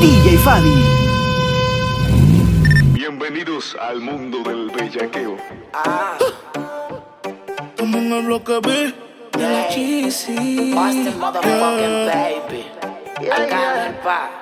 DJ Fabi. Bienvenidos al mundo del bellaqueo. Ah. Tomen lo que vi. De la Cheesy. Austin motherfucking baby. I got it back.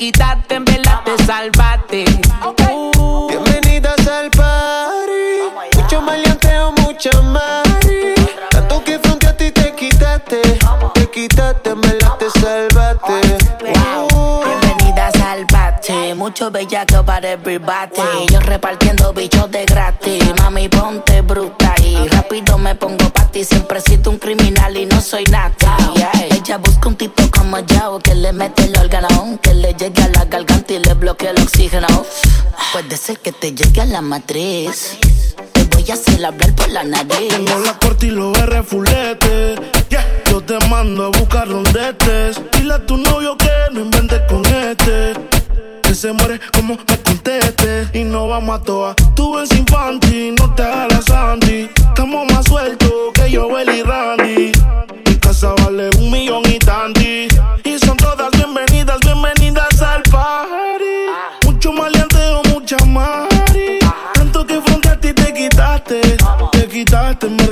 quitaste, en verdad te salvaste. Okay. Uh, Bienvenidas al party. Mucho maleanteo, mucha mari. Tanto que frente a ti te quitaste. Te quitaste, en verdad te salvaste. Bienvenidas al party. Mucho bellaco para everybody. Wow. Yo repartiendo bichos de gratis. Mami, ponte bruta y rápido me pongo pa' ti. Siempre siento un criminal y no soy nada guacha busca un tipo como Yao que le mete el órgano, que le llegue a la garganta y le bloquee el oxígeno. Puede ser que te llegue a la matriz. Te voy a hacer hablar por la nariz. Tengo la corte y los R fulete. Yo te mando a buscar donde estés. Dile a tu novio que no inventes con este. Que se muere como me conteste. Y no vamos a toa. Tú ves infantil, no te hagas Sandy. Estamos más sueltos que yo, y Randy. quitarte, me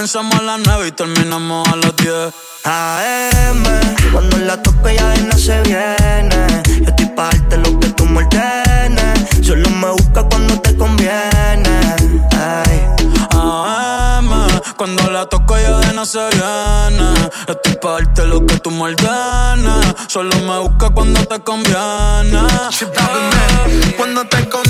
Comenzamos a las nueve y terminamos a las diez. AM, cuando la toque ya de no se viene. Yo estoy pa' lo que tú me ordenes. Solo me busca cuando te conviene. Ay. AM, cuando la toco ya de no se viene. Estoy pa' lo que tú me ordenes. Solo me busca cuando te conviene. Cuando te conviene,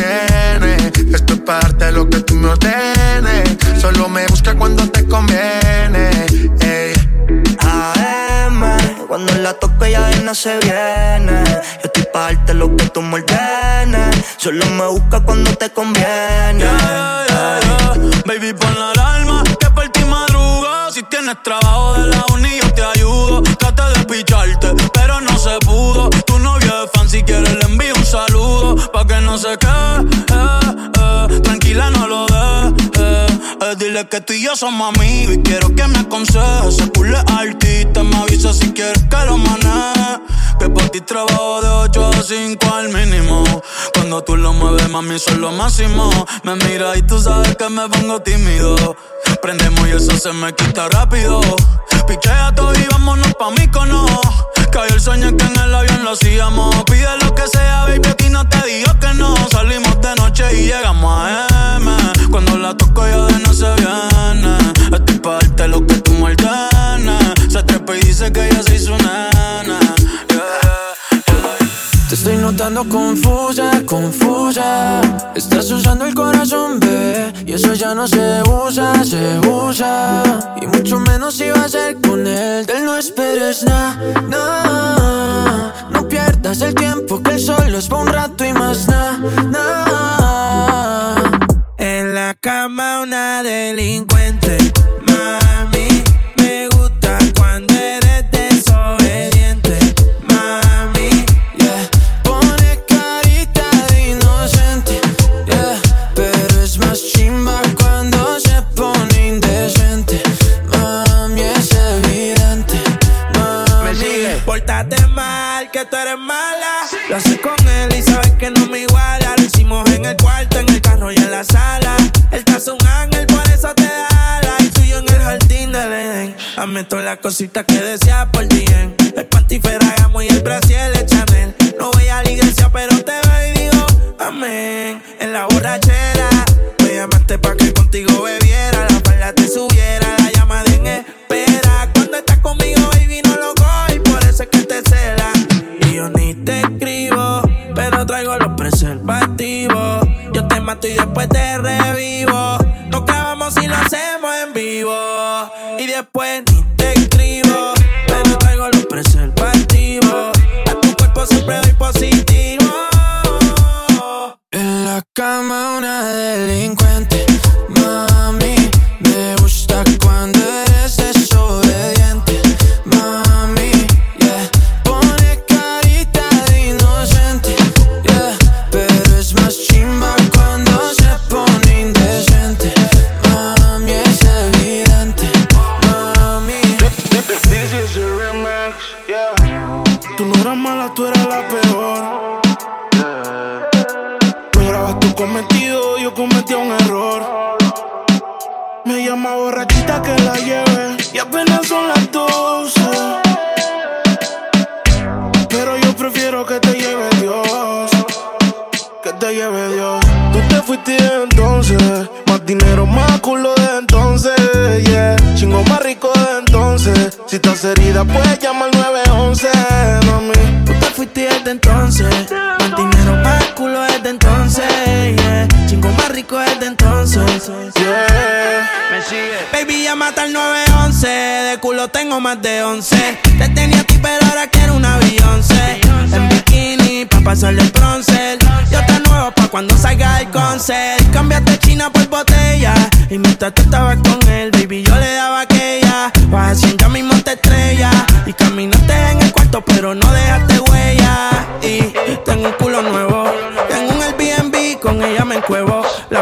de viene. Esto es parte de lo que tú me ordenes. Solo me busca cuando te conviene. Ey. AM, cuando la toco ya de no se viene. Yo estoy pa' darte lo que tú me ordenes. Solo me busca cuando te conviene. Yeah, yeah, yeah. Baby, pon la alarma que por ti madrugo. Si tienes trabajo de la uni, yo te ayudo. Trata de picharte, Que no se quede, eh, eh. tranquila, no lo dejes. Eh. Dile que tú y yo somos amigos y quiero que me aconsejes. Ese culo es artista, me avisa si quieres que lo maneje. Que por ti trabajo de 8 a 5 al mínimo. Cuando tú lo mueves, mami, son lo máximo. Me mira y tú sabes que me pongo tímido. Prendemos y eso se me quita rápido. Pichea todo y vámonos pa' mí cono. Cayó el sueño que en el avión lo hacíamos. Pide lo que sea, baby, no te digo que no. Salimos de noche y llegamos a M. Cuando la toco ya de no se viene. Estoy pa' darte lo que tú me ordenes. Se trepa y dice que ya se hizo nena. Estoy notando confusa, confusa. Estás usando el corazón, bebé. Y eso ya no se usa, se usa. Y mucho menos si va a ser con él. De él no esperes nada, nah. No pierdas el tiempo, que el solo es un rato y más nada, nah. En la cama una delincuente. Hace un ángel, por eso te ala. Y tú y yo en el jardín del Edén. Hazme todas las cositas que deseas por ti. El panty Ferragamo y el brasier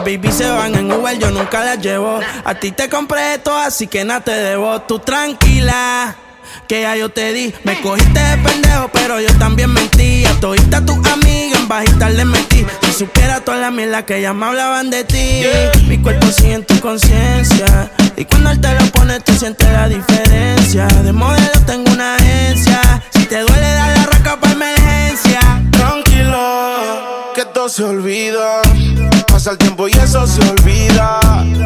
baby se van en Uber, yo nunca las llevo. A ti te compré esto, así que nada te debo. Tú tranquila que ya yo te di. Me cogiste de pendejo, pero yo también mentí. A todita tus amigas en bajita le metí. Si supiera toda la mierda que ya me hablaban de ti. Mi cuerpo sigue en tu conciencia. Y cuando él te lo pone, tú sientes la diferencia. De modelo tengo una agencia. Si te duele, dale la raca para emergencia. Tranquilo, que todo se olvida. Pasa el tiempo y eso se olvida.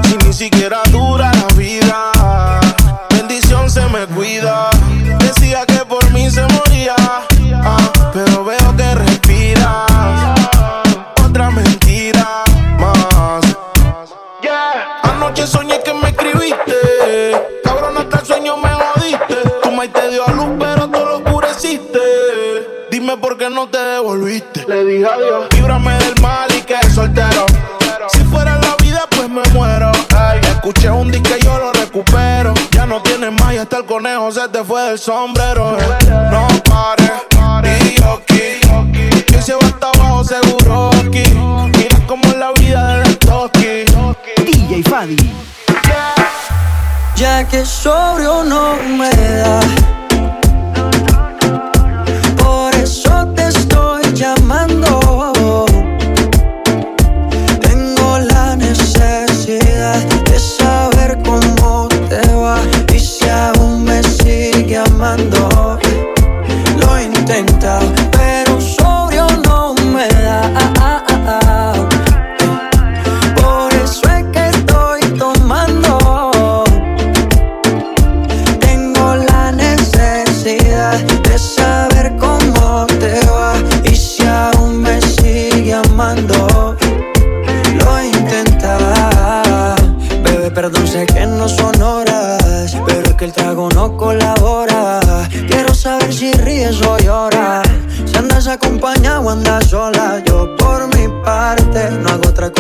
Si ni siquiera dura la vida. Bendición se me cuida. Decía que por mí se moría. ah, pero veo Qué no te devolviste. Le dije adiós. Líbrame del mal y que soltero. Si fuera la vida, pues me muero. Ay, escuché un disque y yo lo recupero. Ya no tienes más y hasta el conejo se te fue del sombrero. No pares, y aquí. Que se va hasta abajo seguro aquí. Mira como es la vida de Toki. DJ Fadi. Ya que sobrio no me da.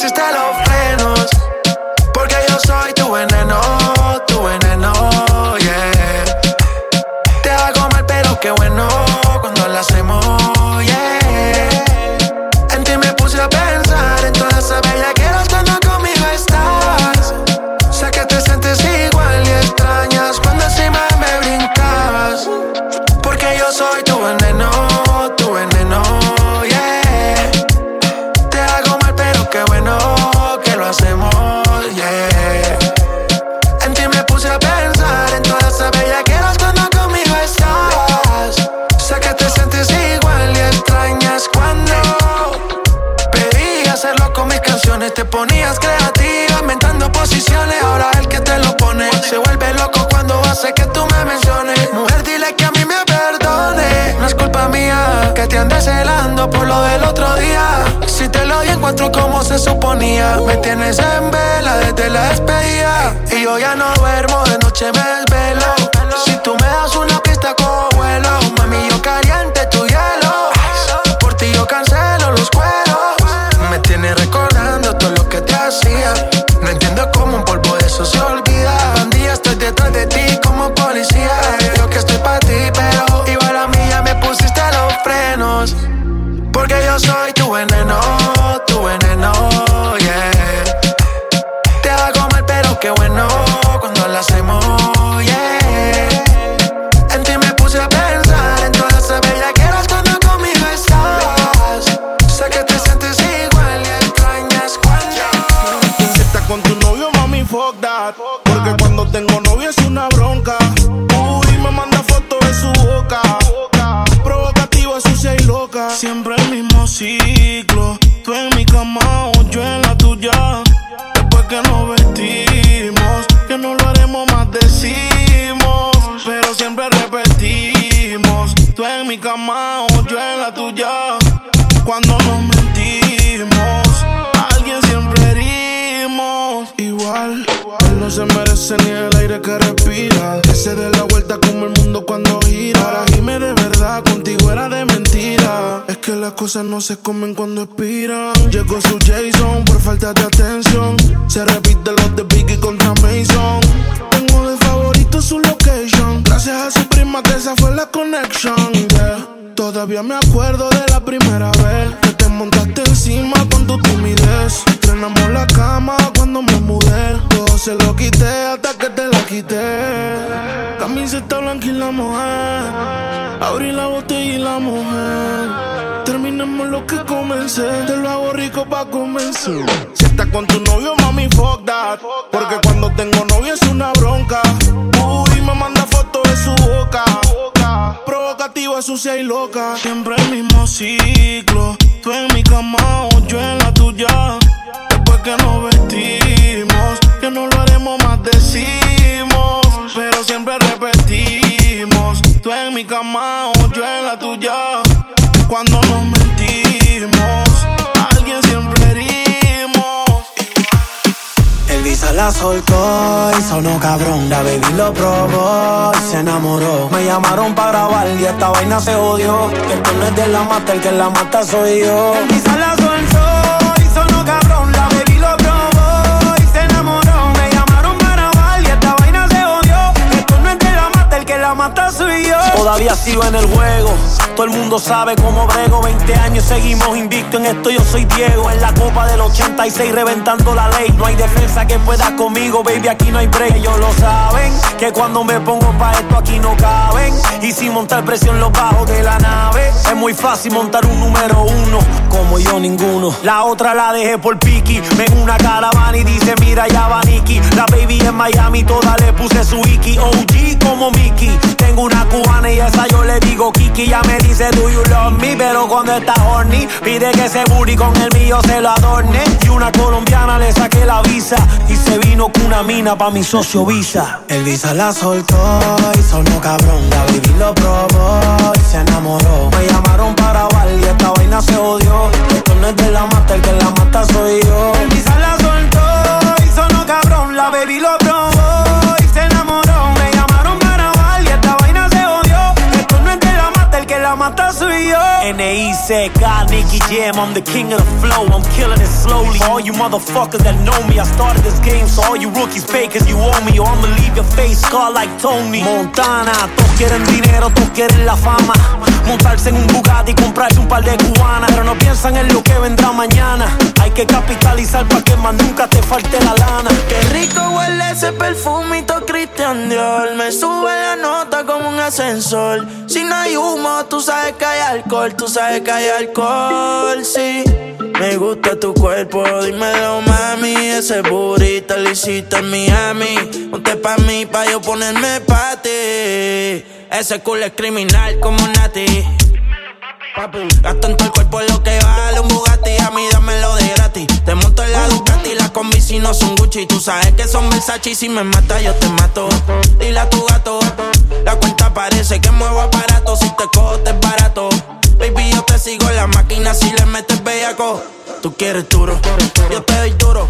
si está la Se dé la vuelta como el mundo cuando gira. Ahora gime de verdad, contigo era de mentira. Es que las cosas no se comen cuando expiran. Llegó su Jason por falta de atención. Se repite los de Biggie contra Mason. Tengo de favorito su lo que a su prima que esa fue la conexión. Todavía me acuerdo de la primera vez que te montaste encima con tu timidez. Frenamos la cama cuando me mudé. Todo se lo quité hasta que te la quité. Camiseta blanca y la mujer. Abrí la botella y la mujer. Terminemos lo que comencé. Te lo hago rico pa' convencer. Si estás con tu novio, mami, fuck that. Porque cuando tengo novio es una bronca. Uy, me manda boca. Provocativa, sucia y loca. Siempre el mismo ciclo. Tú en mi cama o yo en la tuya. Después que nos vestimos, que no lo haremos más decimos. Pero siempre repetimos. Tú en mi cama o yo en la tuya la soltó y sonó cabrón. La baby lo probó y se enamoró. Me llamaron para grabar y esta vaina se odió. Que esto no es de la mata, el que la mata soy yo. La suelto todavía sigo en el juego. Todo el mundo sabe cómo brego, 20 años seguimos invicto en esto, yo soy Diego. En la copa del 86 reventando la ley, no hay defensa que pueda conmigo, baby, aquí no hay break. Ellos lo saben, que cuando me pongo pa' esto aquí no caben. Y sin montar presión los bajos de la nave, es muy fácil montar un número uno, como yo ninguno. La otra la dejé por Piki, me en una caravana y dice, mira ya va Nicky. La baby en Miami, toda le puse su Iki, OG como Mickey. Tengo una cubana y esa yo le digo Kiki. Ya me dice, do you love me? Pero cuando está horny, pide que se booty con el mío se lo adorne. Y una colombiana le saqué la visa. Y se vino con una mina pa' mi socio Visa. El Visa la soltó y sonó cabrón. La lo probó y se enamoró. said God Jam, I'm the king of the flow, I'm killing it slowly. For all you motherfuckers that know me, I started this game, so all you rookies pay cause you owe me, or I'ma leave your face scarred like Tony. Montana, todos quieren dinero, todos quieren la fama. Montarse en un Bugatti y comprarse un par de cubanas, pero no piensan en lo que vendrá mañana. Hay que capitalizar para que más nunca te falte la lana. Qué rico huele ese perfumito Christian Dior. Me sube la nota como un ascensor. Si no hay humo, tú sabes que hay alcohol. Tú sabes que hay alcohol, sí. Me gusta tu cuerpo, dímelo, mami. Ese burrito lo hiciste en Miami. Ponte pa' mí, pa' yo ponerme pa' ti. Ese culo es criminal como Nati. Gasto en todo el cuerpo lo que vale un Bugatti, a mí dámelo de gratis. Te en la Ducati, las combi si no son Gucci. Tú sabes que son Versace y si me mata yo te mato. Dile a tu gato, la cuenta parece que muevo aparato. Si te cojo te es barato. Baby, yo te sigo en la máquina si le metes bellaco. Tú quieres duro, yo te doy duro.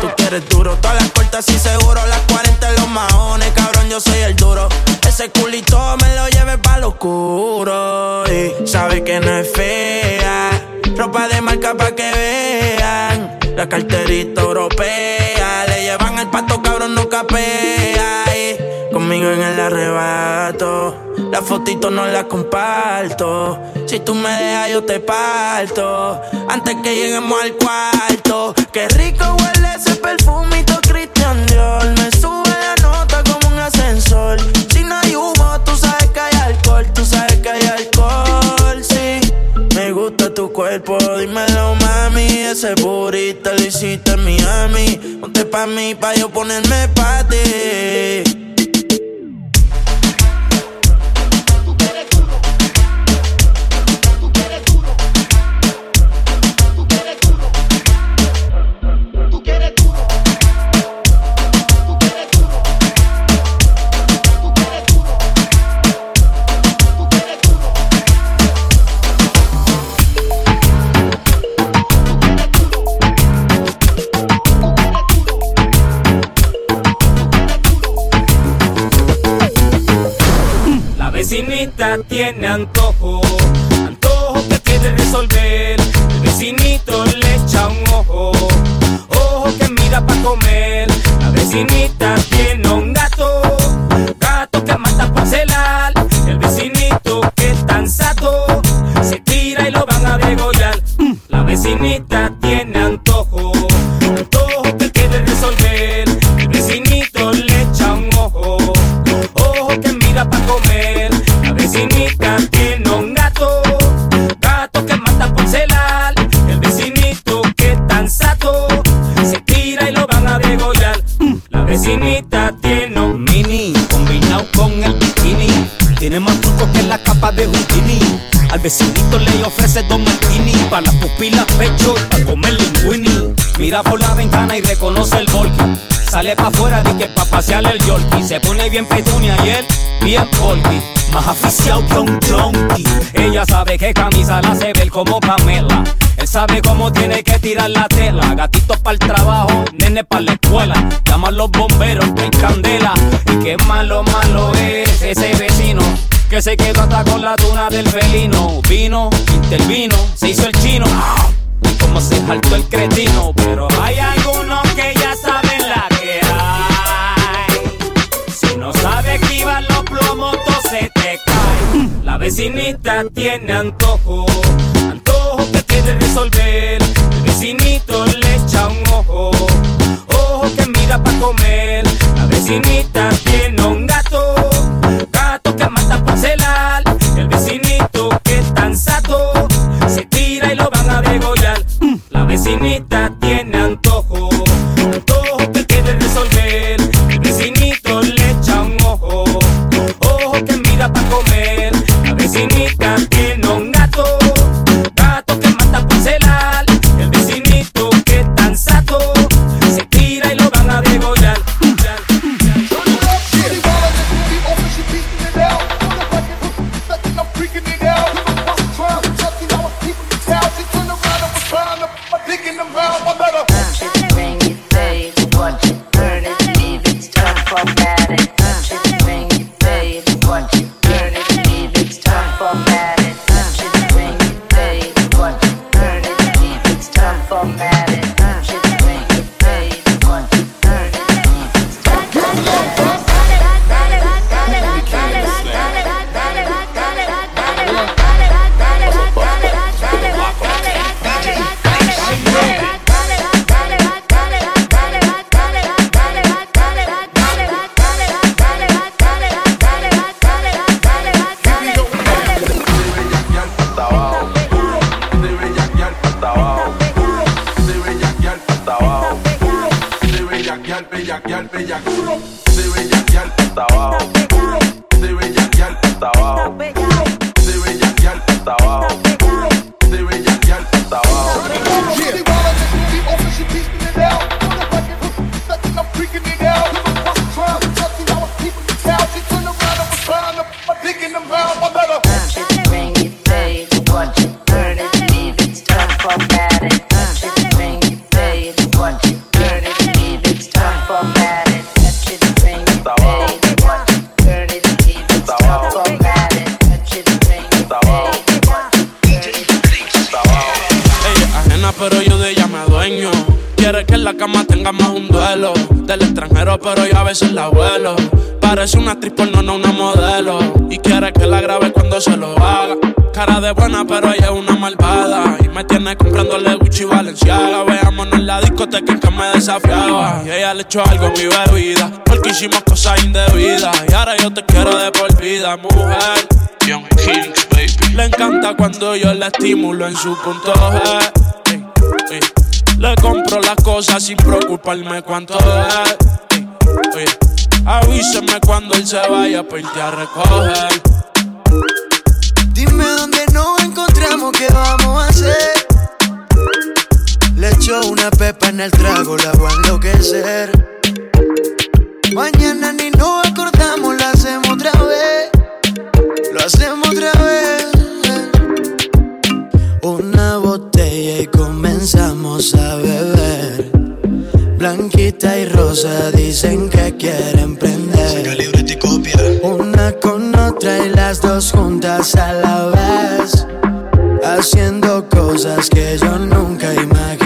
Tú quieres duro, todas las cortas y seguro. Las 40 en los maones, cabrón, yo soy el duro. Ese culito me lo lleve pa' lo oscuro. Y sabe que no es fea. Ropa de marca pa' que vean. La carterita europea. Le llevan el pato, cabrón, no capea. Y conmigo en el arrebato. La fotito no la comparto. Si tú me dejas, yo te parto. Antes que lleguemos al cuarto. Qué rico huele ese perfumito Christian Dior. Me sube la nota como un ascensor. Cuerpo, dímelo, mami. Ese burrito lo hiciste en Miami. Ponte pa' mí, pa' yo ponerme pa' ti. Sale pa' afuera de que pa' pasear el yorkie. Se pone bien petunia y él bien volky. Más aficiado que un junkie. Ella sabe que camisa la hace ver como Pamela. Él sabe cómo tiene que tirar la tela. Gatito para el trabajo, nene para la escuela. Llama a los bomberos, que hay candela. Y qué malo, malo es ese vecino. Que se quedó hasta con la tuna del felino. Vino, intervino, se hizo el chino. Como se saltó el cretino. Pero hay algunos La vecinita tiene antojo, antojo que quiere resolver. El vecinito le echa un ojo, ojo que mira para comer. La vecinita tiene un gato, gato que mata para celar. El vecinito que es tan sato, se tira y lo van a degollar. La vecinita tiene en su punto G. Le compro las cosas sin preocuparme cuánto es. Avíseme cuando él se vaya para irte a recoger. Dime dónde nos encontramos, qué vamos a hacer. Le echo una pepa en el trago, la voy a enloquecer. hermosa, beber. Blanquita y rosa dicen que quieren prender. Copia. Una con otra y las dos juntas a la vez. Haciendo cosas que yo nunca imaginé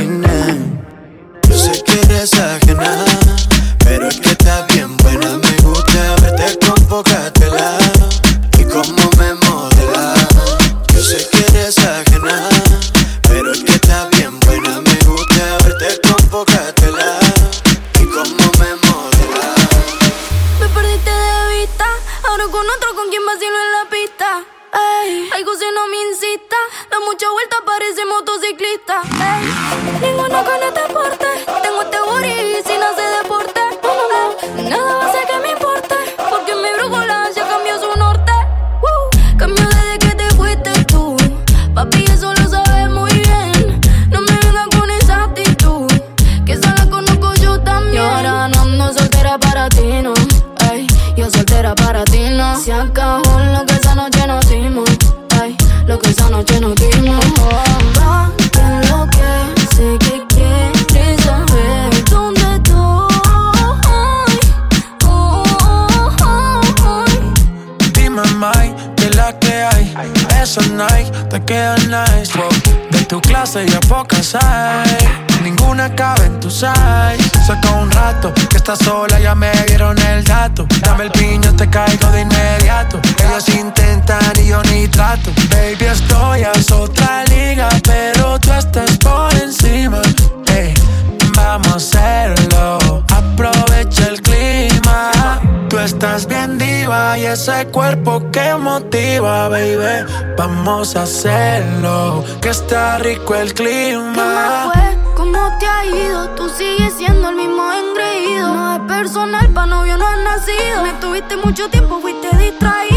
vamos a hacerlo, que está rico el clima. Fue? ¿Cómo te ha ido? Tú sigues siendo el mismo engreído. No es personal, pa' novio no has nacido. Me tuviste mucho tiempo, fuiste distraído.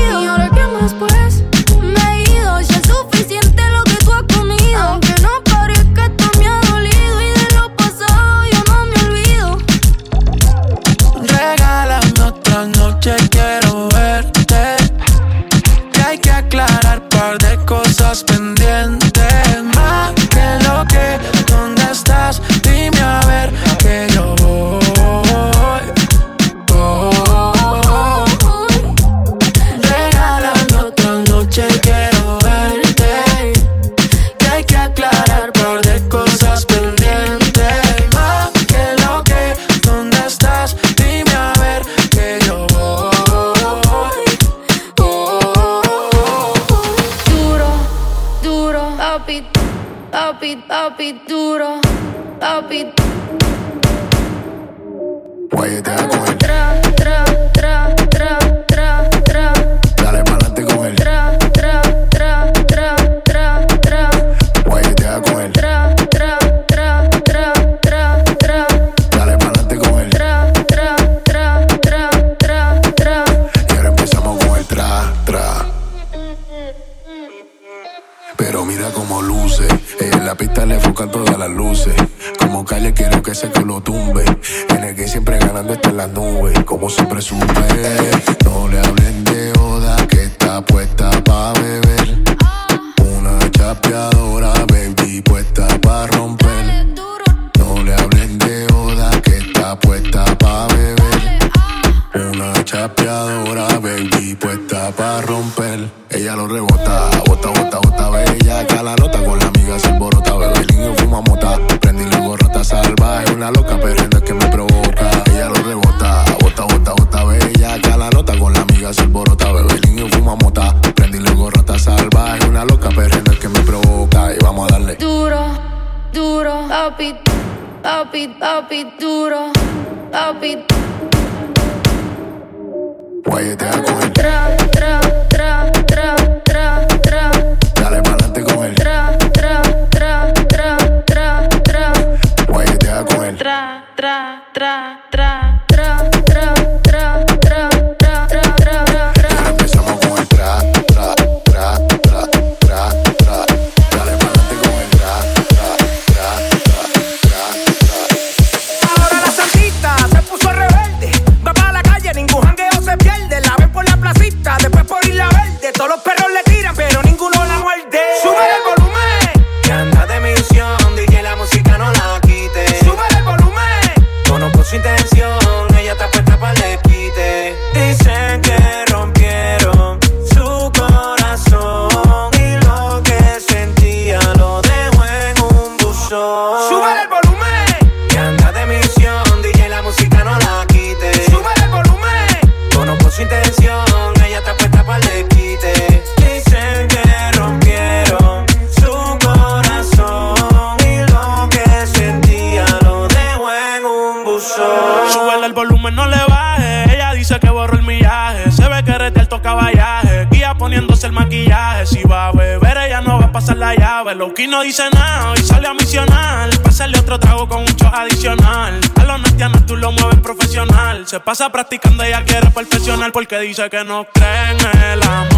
Pasa practicando, ella quiere perfeccionar porque dice que no cree en el amor.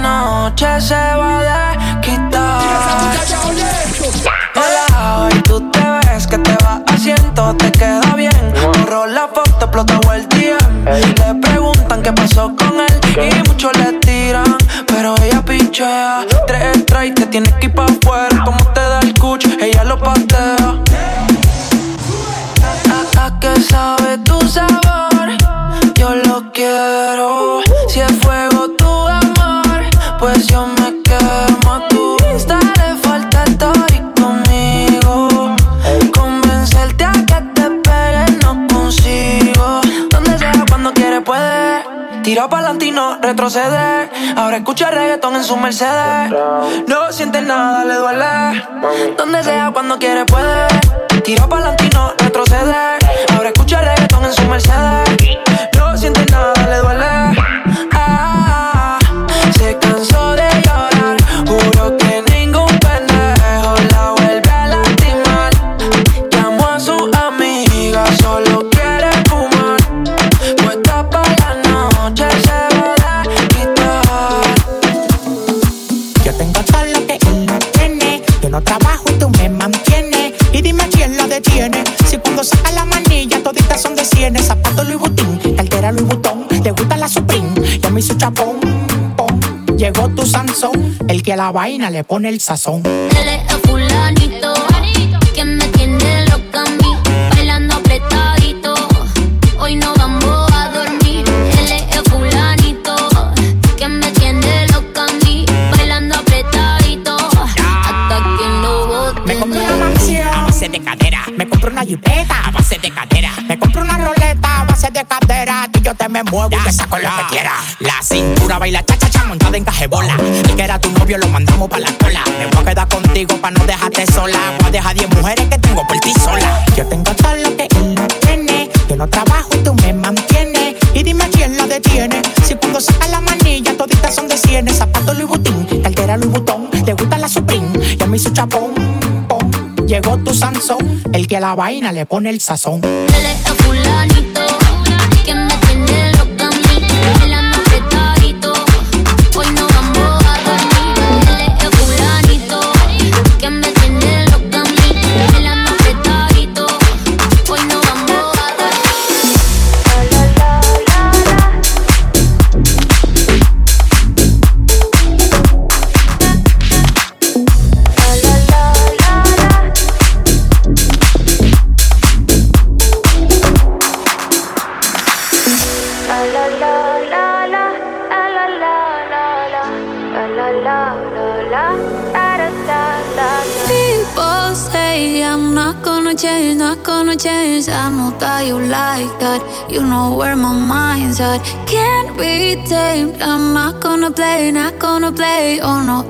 Noche se va a quitar. Hola, hoy tú te ves que te va haciendo, te queda bien. Borró la foto, explotó el DM. Le preguntan qué pasó con él y muchos le tiran, pero ella pichea. Tres y te tienes que ir pa' afuera. Tira pa'lante y no retroceder. Ahora escucha reggaetón en su Mercedes. No siente nada, le duele. Donde sea, cuando quiere puede. Tira pa'lante y no retroceder. Ahora escucha reggaetón en su Mercedes. No siente nada, que a la vaina le pone el sazón. Yo te me muevo y te saco lo que quiera. La cintura baila cha cha cha montada en cajebola. El que era tu novio lo mandamos pa' la cola. Me voy a quedar contigo pa' no dejarte sola. Voy a dejar 10 mujeres que tengo por ti sola. Yo tengo todo lo que él no tiene. Yo no trabajo y tú me mantienes. Y dime quién la detiene. Si cuando saca la manilla, toditas son de cienes. Zapato Louis Vuitton, cartera Louis Vuitton. Le gusta la Supreme y a mí su chapón. pom. Llegó tu Sansón, el que a la vaina le pone el sazón. Él es fulanito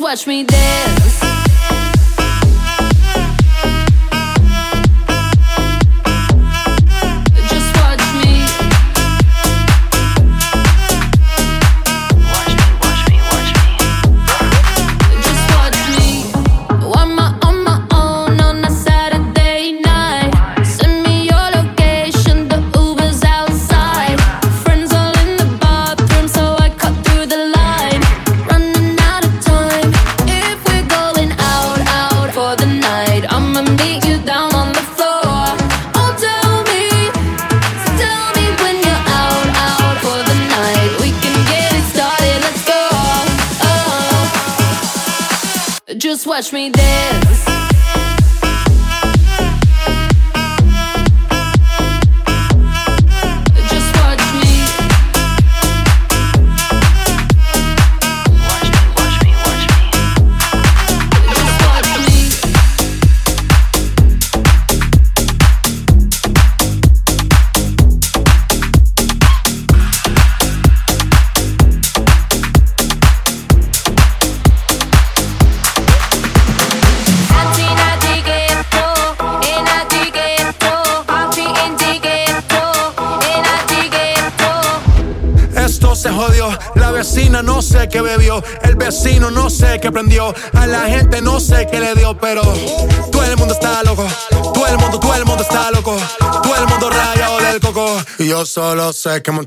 watch me dance. sabe, come on,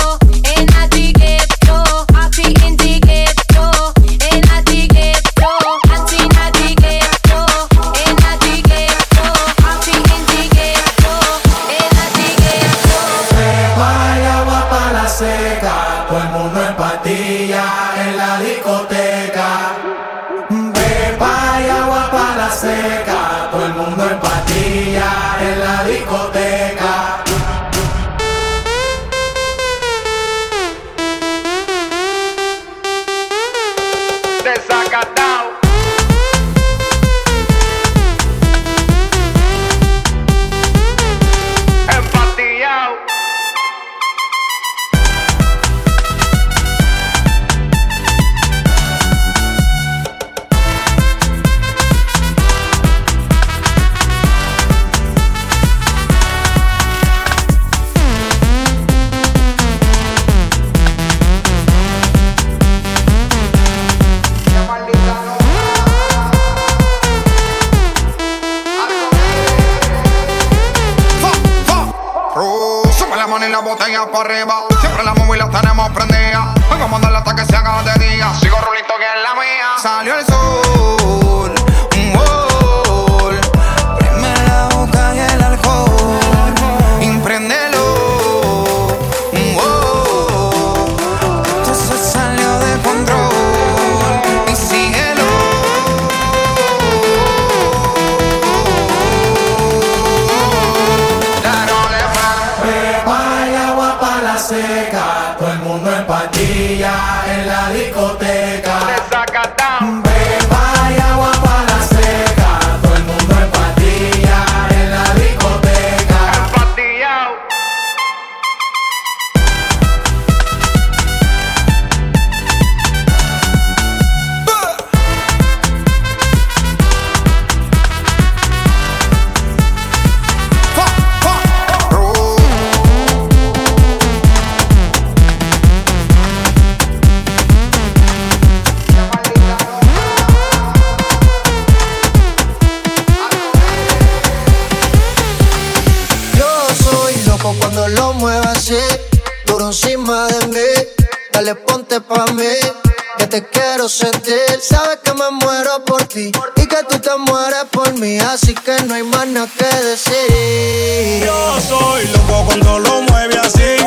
Te mueres por mí. Así que no hay más nada que decir. Yo soy loco cuando lo mueve así,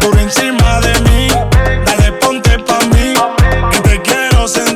por encima de mí. Dale, ponte pa' mí, que te quiero sentir.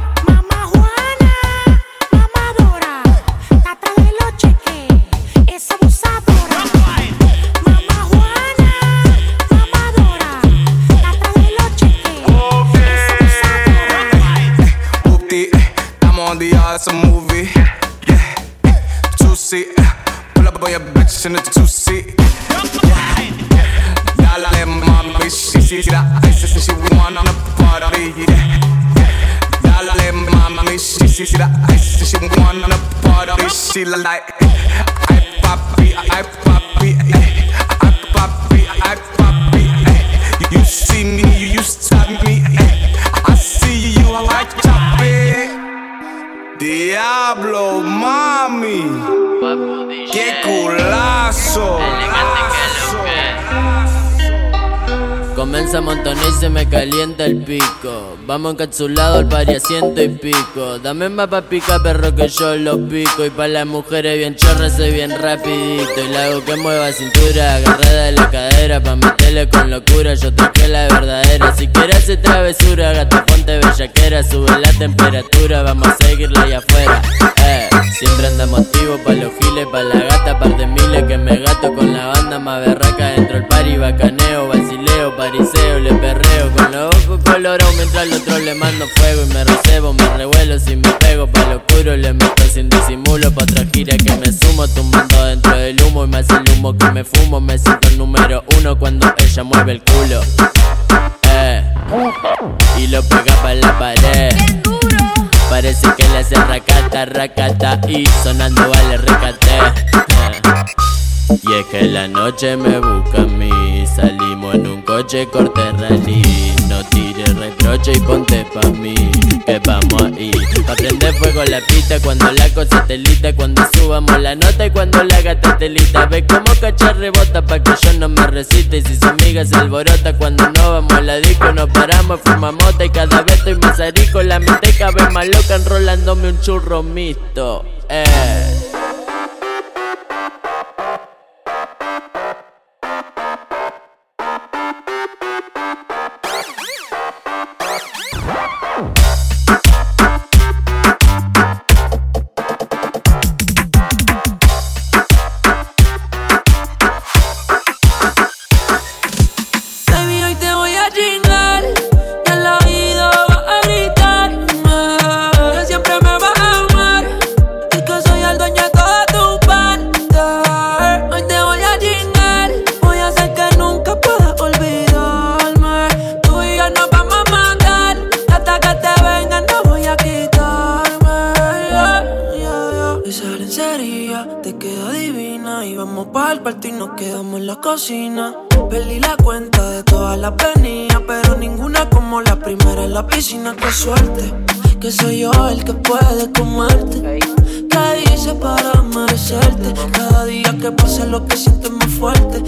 bitch in the two seat. Yeah, let mommy she see the ice and she wanna party. Yeah, let mommy she see the ice and she wanna party. She like, I poppy, I poppy, I poppy, I poppy. You see me, you to me. I see you, I like choppy. Diablo, mami. Qué culazo. Comienza a montonar y se me calienta el pico. Vamos encapsulado al pari a ciento y pico. Dame más pa' pica, perro, que yo lo pico. Y pa' las mujeres bien chorras soy bien rapidito. Y la hago que mueva cintura, agarrada de la cadera. Pa' meterle con locura, yo toqué la verdadera. Si quieres hacer travesura, gata, ponte bellaquera. Sube la temperatura, vamos a seguirla allá afuera. Eh, siempre andamos activos pa' los giles, pa' la gata, par de miles que me gato con la banda más berraca dentro del party, bacaneo, le perreo con los ojos colorados mientras al otro le mando fuego y me recebo, me revuelo si me pego pa' lo oscuro, le meto sin disimulo pa' otra gira que me sumo, tumbando dentro del humo y me hace el humo que me fumo, me siento el número uno cuando ella mueve el culo. Eh, y lo pega pa' la pared. Parece que le hace racata, racata y sonando vale recate. Eh. Y es que la noche me busca a mí. Salimos en un coche corte rally. No tires reproche y ponte pa' mí Que vamos ahí Pa' prender fuego la pista cuando la cosa te Cuando subamos la nota y cuando la gata te Ve como cachar rebota pa' que yo no me resista Y si su amiga se alborota cuando no vamos a la disco Nos paramos, fumamos y cada vez estoy más arico. La mente cada vez más loca enrolándome un churromisto. eh. suerte. Que soy yo el que puede comerte. ¿Qué hice para merecerte? Cada día que pasa lo que siento es más fuerte.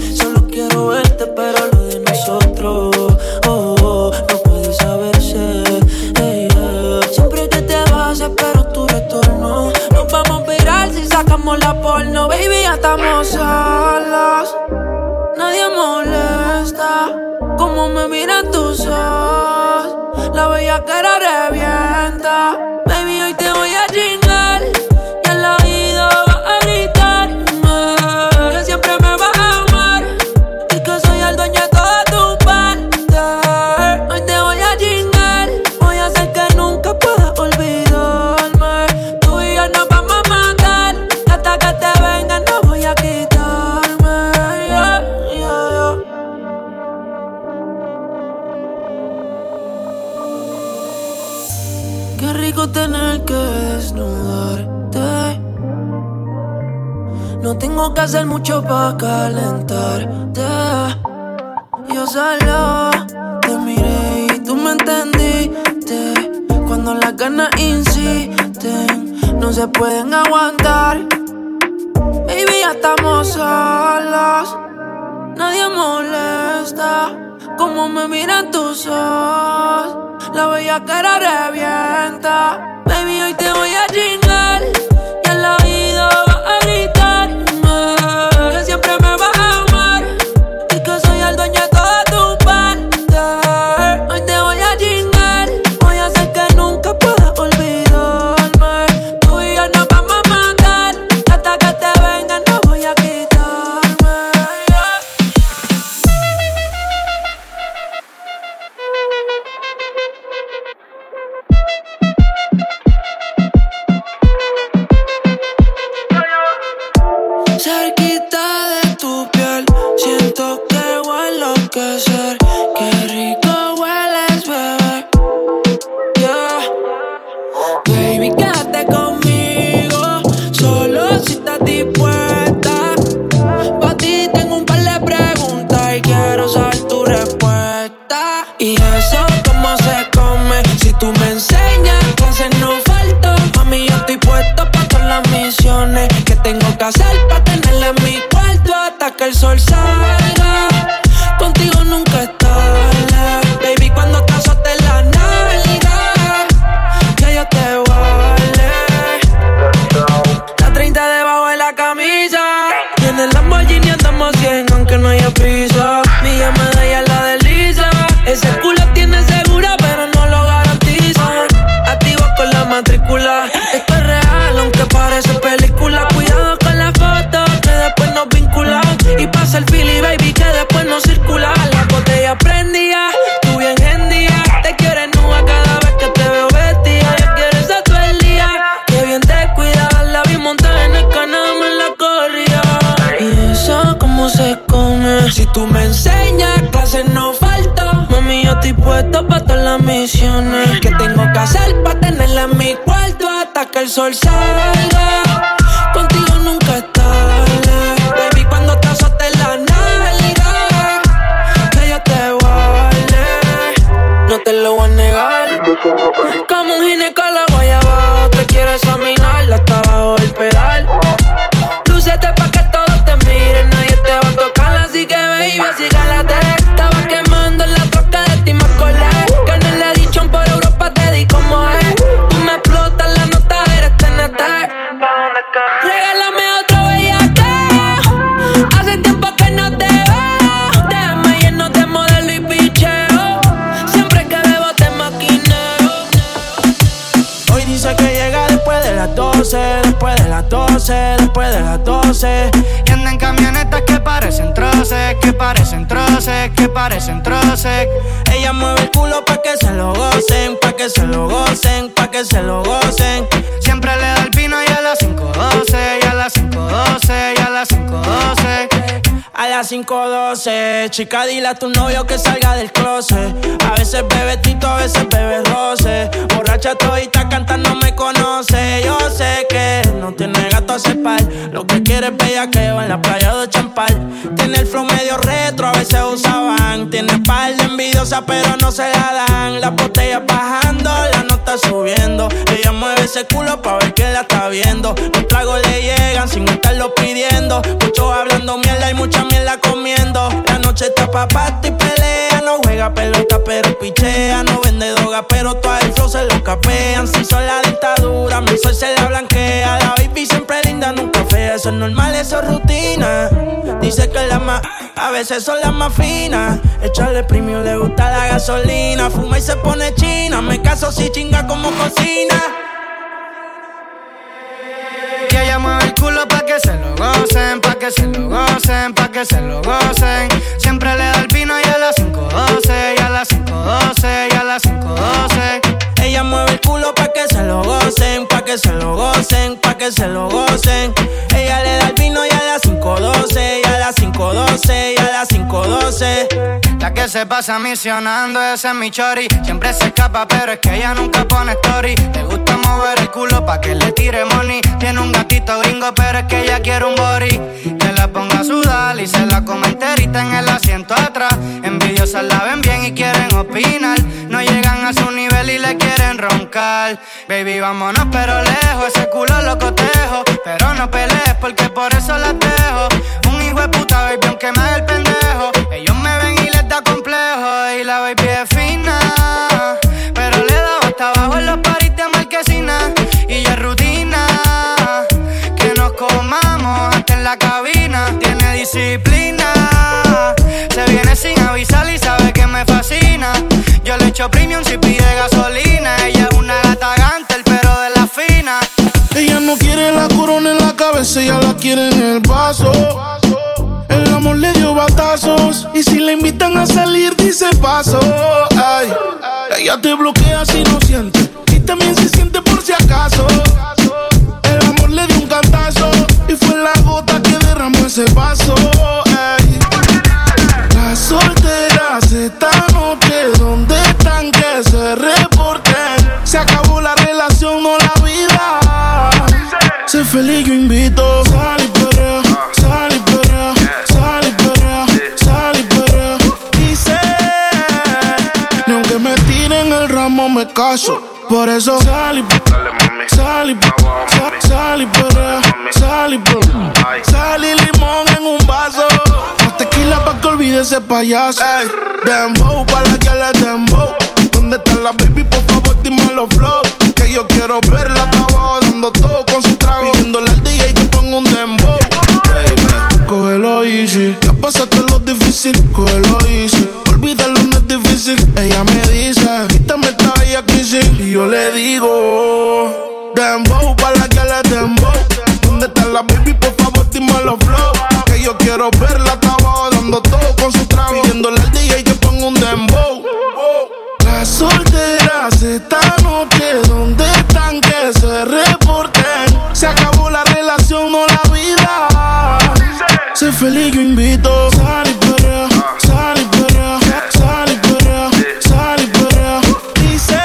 misiones que tengo que hacer para tenerla en mi cuarto hasta que el sol sale. El sol salga? Ella mueve el culo pa' que se lo gocen, pa' que se lo gocen, pa' que se lo gocen. Siempre le da el pino y a las 5.12, y a las 5.12, y a las 5.12. A las 5.12, chica, dile a tu novio que salga del closet. A veces bebe tito, a veces bebe roce. Borracha todita cantando me conoce. Yo sé que no tiene gato a cepar. Lo que quiere bellaqueo en la playa de Champal. Tiene el flow medio retro, a veces usaban. Tiene par de envidiosas, pero no se la dan. Las botellas bajando, la nota subiendo. Ella mueve ese culo pa' ver que la está viendo. Los tragos le llegan sin estarlo pidiendo. Muchos hablando mierda y mucha mierda comiendo. La noche está pa' y pelea. No juega pelota, pero pichea. No vende droga, pero todo el flow se lo capean. Si son la dictadura, mi sol se la blanquea. La baby siempre linda, nunca fea. Eso es normal, eso es rutina. Dice que la más, a veces son las más finas. Echarle premio, le gusta la gasolina. Fuma y se pone china. Me caso si chinga como cocina. Ella mueve el culo pa' que se lo gocen, pa' que se lo gocen, pa' que se lo gocen. Siempre le da el pino y a las 5.12, y a las 5.12, y a las 5.12. Ella mueve el culo pa' que se lo gocen, pa' que se lo gocen, pa' que se lo gocen. 5.12, y a las 5.12. La que se pasa misionando, ese es mi chori. Siempre se escapa, pero es que ella nunca pone story. Le gusta mover el culo pa' que le tire money. Tiene un gatito gringo, pero es que ella quiere un body. Que la ponga a sudar y se la come enterita en el asiento atrás. Envidiosas la ven bien y quieren opinar. No llegan a su nivel y le quieren roncar. Baby, vámonos, pero lejos. Ese culo lo cotejo. Pero no pelees porque por eso la dejo. De puta, baby, aunque me haga el pendejo. Ellos me ven y les da complejo. Y la baby es fina. Pero le da hasta abajo en los paris de marquesina. Y ya es rutina. Que nos comamos hasta en la cabina. Tiene disciplina. Se viene sin avisar y sabe que me fascina. Yo le echo premium si pide gasolina. Ella es una gata gante, el pero de la fina. Ella no quiere la corona en la cabeza, ella la quiere en el vaso. El amor le dio batazos y si la invitan a salir dice paso. Ay, ella te bloquea si no siente y también se siente por si acaso. El amor le dio un cantazo y fue la gota que derramó ese vaso. Ay, las solteras esta noche, sal- sal y perrea, sal y perrea. Sal y limón en un vaso. Más tequila pa' que olvide ese payaso. Ey, dembow, pa' la que le dembow. ¿Dónde está la baby? Por favor, dime los flow. Que yo quiero verla abajo dando todo con su trago. Pidiéndole al DJ que ponga un dembow. Cógelo easy. Ya pasaste lo difícil, cógelo easy. Olvídalo, no es difícil. Ella me dice, quítame esta bella crisis. Y yo le digo, dembow, pa' la que le dembow. ¿Dónde está la baby? Por favor, dime los flow. Que yo quiero verla hasta abajo dando todo con su trago. Pidiéndole al DJ que ponga un dembow. Las solteras esta noche, ¿dónde están que se reporten? Se acabó feliz yo invito. Sal y perrea, sal y perrea, sal y perrea, sal y perrea. Dice,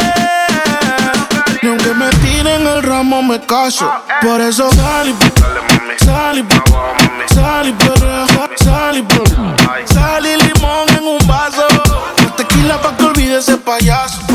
y aunque me tiren el ramo me caso. Por eso sal y perrea, sal y perrea, sal y perrea, sal y perrea. Sal y limón en un vaso. Tequila pa' que olvide ese payaso.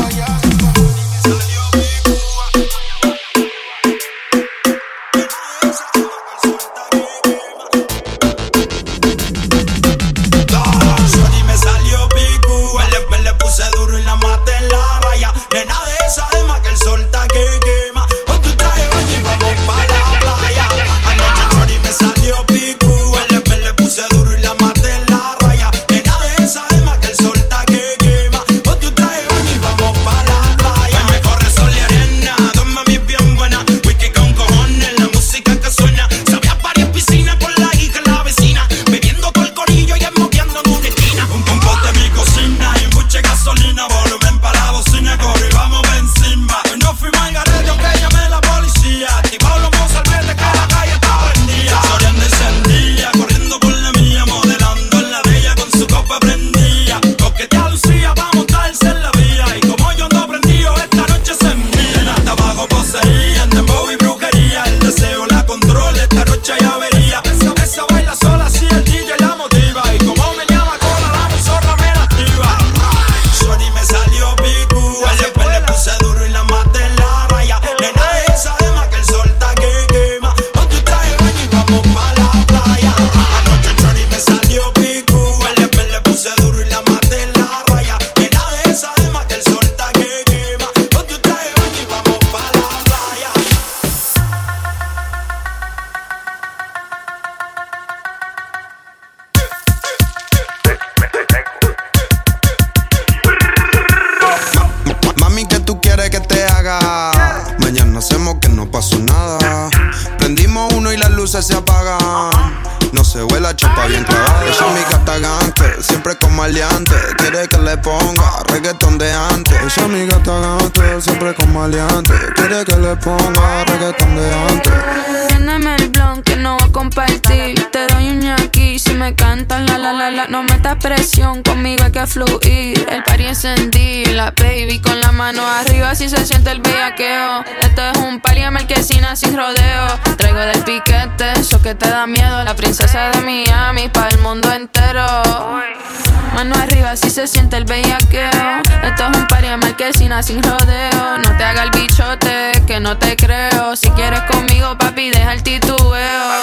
Sin rodeo. No te haga el bichote, que no te creo. Si quieres conmigo, papi, deja el titubeo.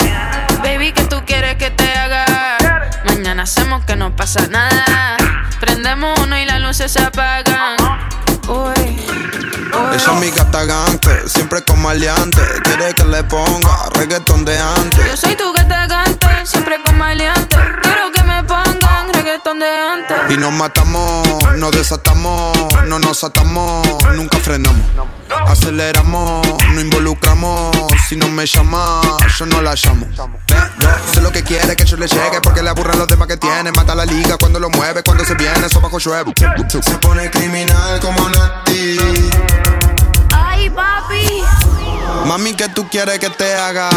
Baby, que tú quieres que te haga? Mañana hacemos que no pasa nada. Prendemos uno y las luces se apagan. Uy. Esa es mi gata gante, siempre con maleante. Quiere que le ponga reggaeton de antes. Yo soy tu gata gante, siempre con maleante. Quiero que me pongan reggaeton de antes. Y nos matamos, nos desatamos, no nos atamos, nunca frenamos. Aceleramos, no involucramos. Si no me llama, yo no la llamo. sé lo que quiere que yo le llegue porque le aburran los demás que tiene. Mata la liga cuando lo mueve, cuando se viene, eso bajo llueve. Se pone criminal como Nati. Papi. Mami, ¿qué tú quieres que te haga?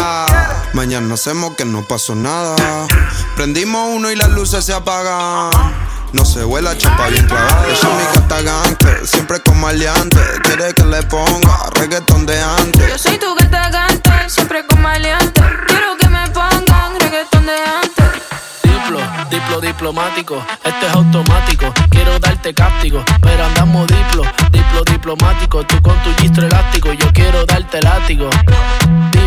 Mañana hacemos que no pasó nada. Prendimos uno y las luces se apagan. No se vuela chapa bien clavada. Ella es mi gata siempre con maleante. Quiere que le ponga reggaetón de antes. Yo soy tu diplomático, este es automático. Quiero darte cáptico, pero andamos diplo, diplo diplomático. Tú con tu gistro elástico, yo quiero darte látigo.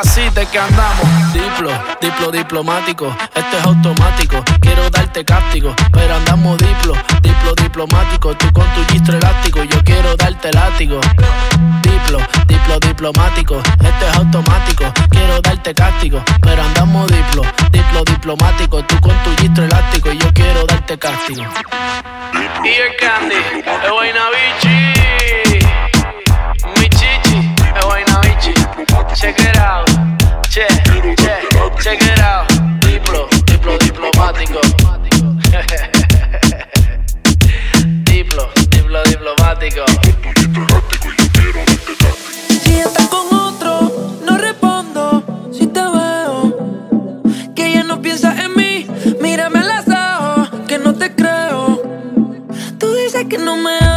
que andamos. Diplo, diplo diplomático, esto es automático. Quiero darte cáptico, pero andamos diplo, diplo diplomático. Tú con tu gistro elástico, yo quiero darte látigo. Diplo, diplo diplomático, esto es automático. Quiero darte cáptico, pero andamos diplo, diplo diplomático. Tú con tu gistro elástico yo quiero darte castigo. Y el candy, es Guaynabichi. Mi chichi, es Guaynabichi check it out. Che, che, check it out. Diplo, diplo diplomático. diplo, diplo diplomático. Si estás con otro, no respondo si te veo. Que ya no piensas en mí, mírame las ojos, que no te creo. Tú dices que no me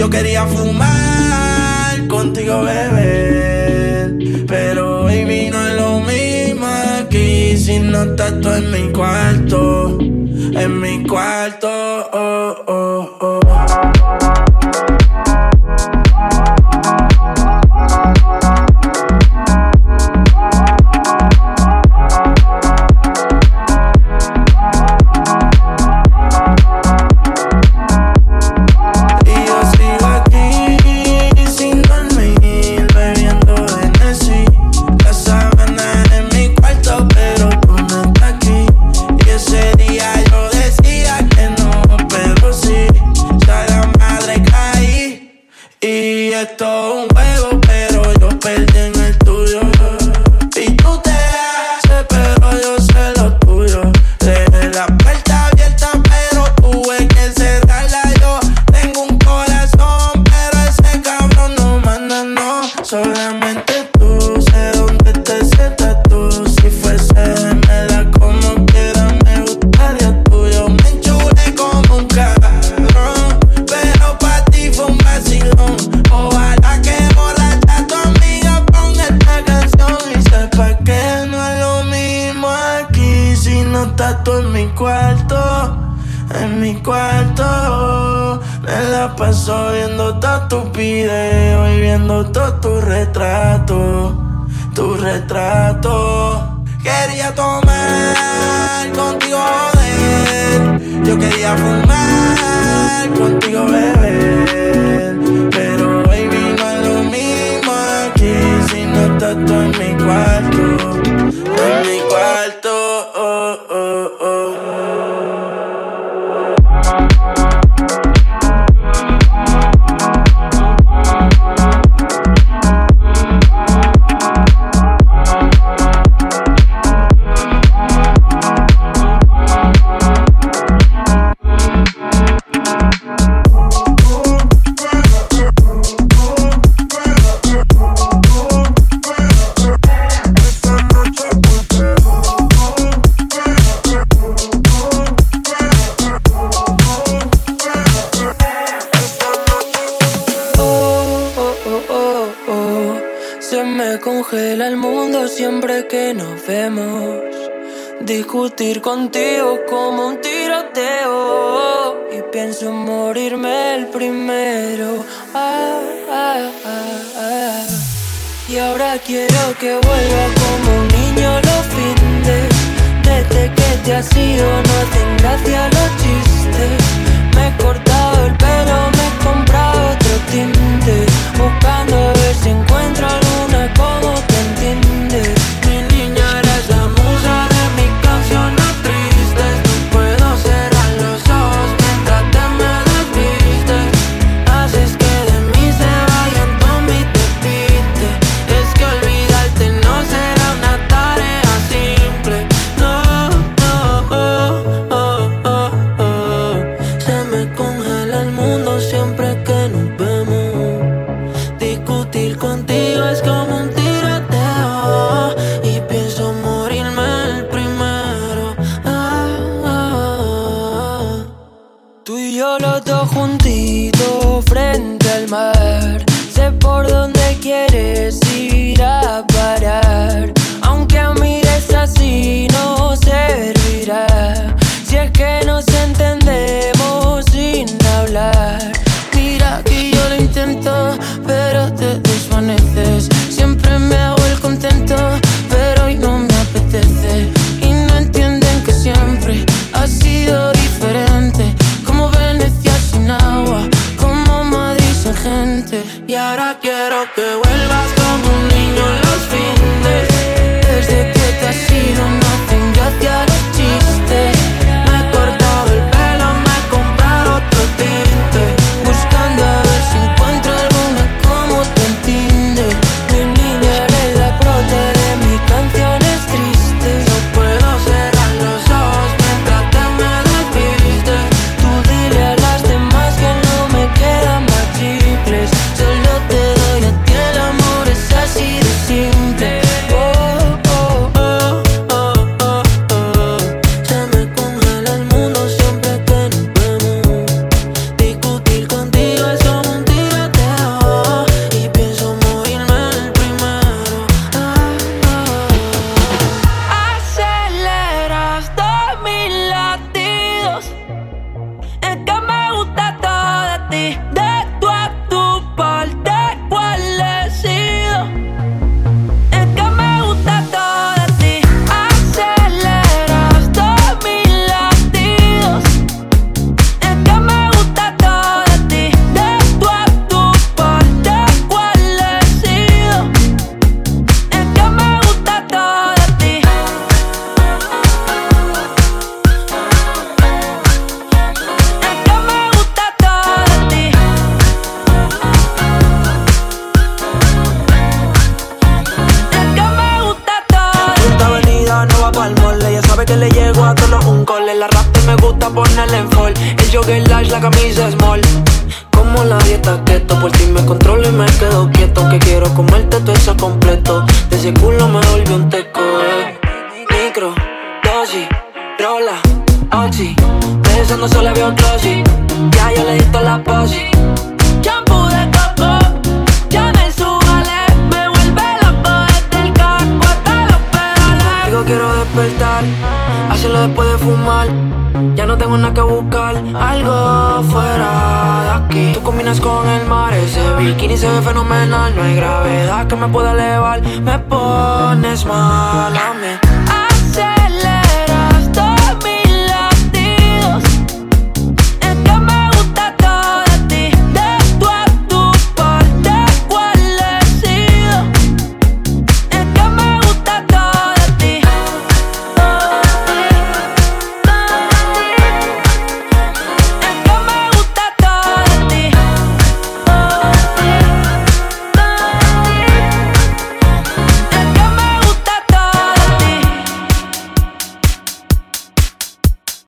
Yo quería fumar contigo, beber. Pero hoy no es lo mismo aquí si no estás tú en mi cuarto. En mi cuarto. que nos vemos. Discutir contigo como un tiroteo. Y pienso morirme el primero. Ah, ah, ah, y ahora quiero que vuelva como un niño lo fines. Desde que te has ido no hacen gracia los chistes. Me he cortado el pelo, me he comprado otro tinte. Buscando ver si encuentro algo